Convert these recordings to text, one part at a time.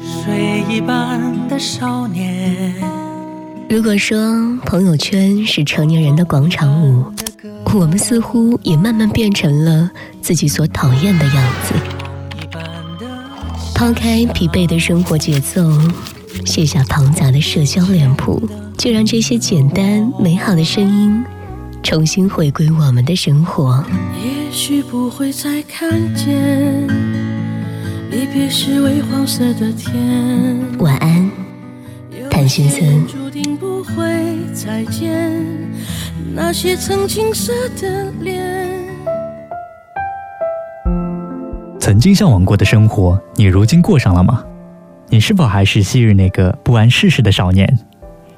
水一般的少年。如果说朋友圈是成年人的广场舞，我们似乎也慢慢变成了自己所讨厌的样子。抛开疲惫的生活节奏，卸下庞杂的社交脸谱，就让这些简单美好的声音重新回归我们的生活。也许不会再看见离别时微黄色的天。晚安，谭先生。注定不会再见那些曾青涩的脸。曾经向往过的生活，你如今过上了吗？你是否还是昔日那个不谙世事的少年？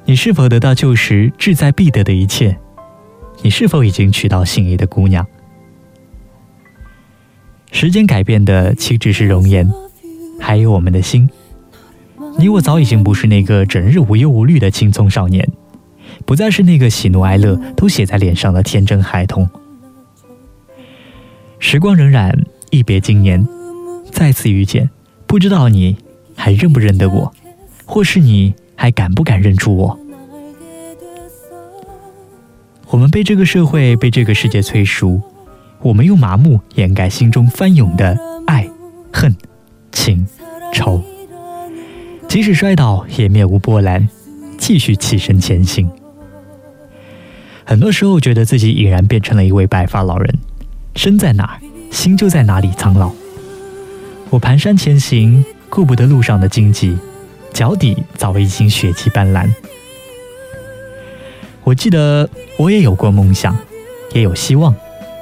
你是否得到旧时志在必得的一切？你是否已经娶到心仪的姑娘？时间改变的岂止是容颜，还有我们的心。你我早已经不是那个整日无忧无虑的青葱少年，不再是那个喜怒哀乐都写在脸上的天真孩童。时光荏苒。一别经年，再次遇见，不知道你还认不认得我，或是你还敢不敢认出我？我们被这个社会、被这个世界催熟，我们用麻木掩盖心中翻涌的爱、恨、情、仇。即使摔倒也面无波澜，继续起身前行。很多时候觉得自己已然变成了一位白发老人，身在哪儿？心就在哪里苍老。我蹒跚前行，顾不得路上的荆棘，脚底早已经血迹斑斓。我记得我也有过梦想，也有希望，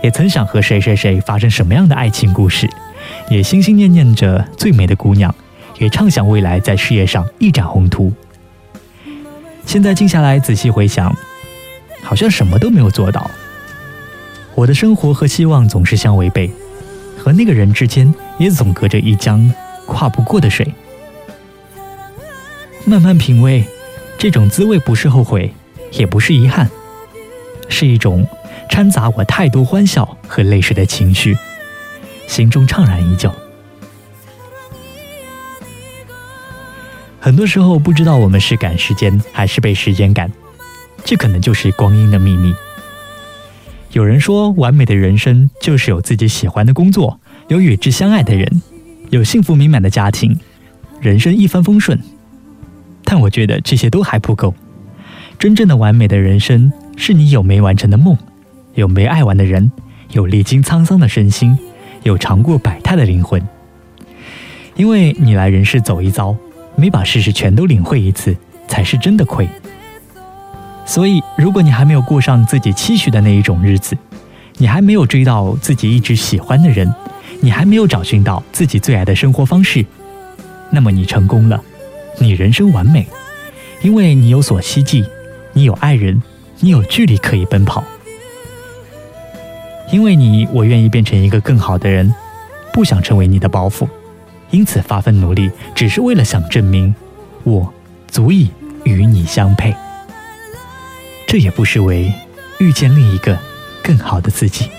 也曾想和谁谁谁发生什么样的爱情故事，也心心念念着最美的姑娘，也畅想未来在事业上一展宏图。现在静下来仔细回想，好像什么都没有做到。我的生活和希望总是相违背。和那个人之间也总隔着一江跨不过的水。慢慢品味，这种滋味不是后悔，也不是遗憾，是一种掺杂我太多欢笑和泪水的情绪，心中怅然依旧。很多时候不知道我们是赶时间还是被时间赶，这可能就是光阴的秘密。有人说，完美的人生就是有自己喜欢的工作，有与之相爱的人，有幸福美满的家庭，人生一帆风顺。但我觉得这些都还不够。真正的完美的人生，是你有没完成的梦，有没爱完的人，有历经沧桑的身心，有尝过百态的灵魂。因为你来人世走一遭，没把世事全都领会一次，才是真的亏。所以，如果你还没有过上自己期许的那一种日子，你还没有追到自己一直喜欢的人，你还没有找寻到自己最爱的生活方式，那么你成功了，你人生完美，因为你有所希冀，你有爱人，你有距离可以奔跑。因为你，我愿意变成一个更好的人，不想成为你的包袱，因此发奋努力，只是为了想证明，我足以与你相配。这也不失为遇见另一个更好的自己。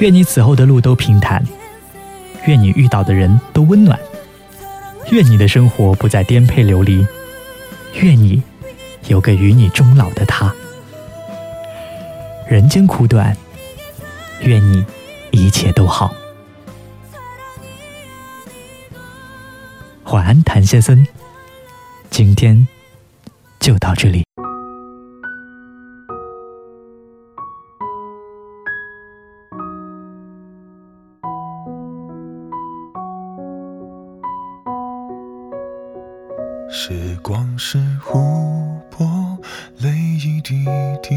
愿你此后的路都平坦，愿你遇到的人都温暖，愿你的生活不再颠沛流离，愿你有个与你终老的他。人间苦短，愿你一切都好。晚安，谭先生。今天就到这里。时光是湖泊，泪一滴滴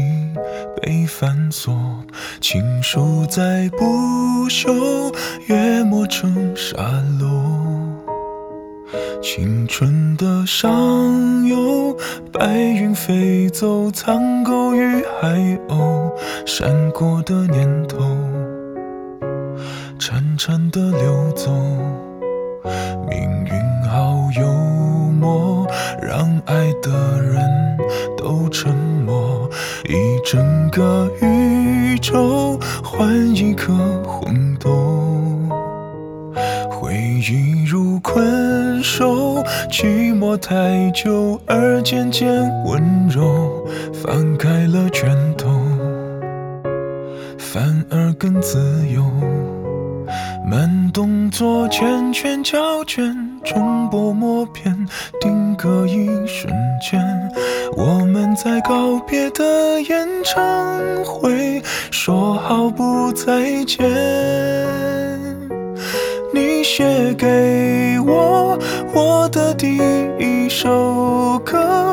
被反锁，情书在不朽，约磨成沙漏。青春的上游，白云飞走，苍狗与海鸥，闪过的念头，潺潺的流走，命爱的人都沉默，一整个宇宙换一颗红豆，回忆。如困兽，寂寞太久而渐渐温柔，放开了拳头，反而更自由。慢动作，缱绻胶卷，重播默片，定隔一瞬间。我们在告别的演唱会，说好不再见。你写给我我的第一首歌，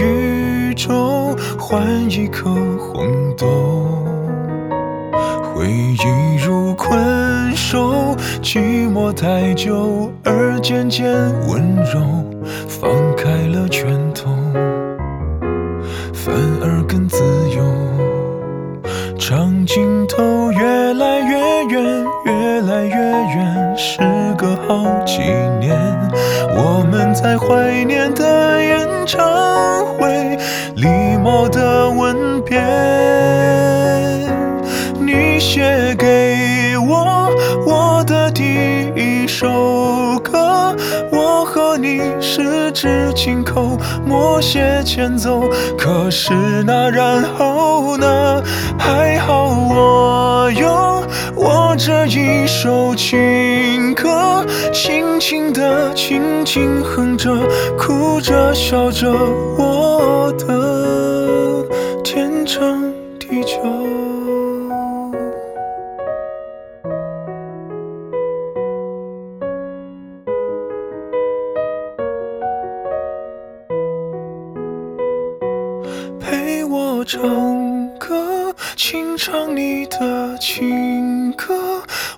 宇宙换一颗红豆，回忆如困兽，寂寞太久而渐渐温柔，放开了拳头，反而更自由。长镜头越来越远，越来越远，时隔好几年，我们在怀念的演唱会，礼貌的吻别。你写给我我的第一首歌，我和你十指紧扣，默写前奏。可是那然后这一首情歌，轻轻地，轻轻哼着，哭着笑着，我的天长地久。陪我唱歌，清唱你的情歌，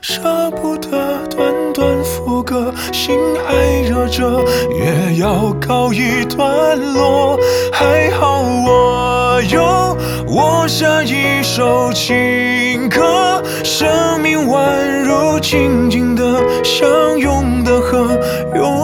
舍不得短短副歌，心还热着，也要告一段落。还好我有我下一首情歌，生命宛如静静的相拥的河，永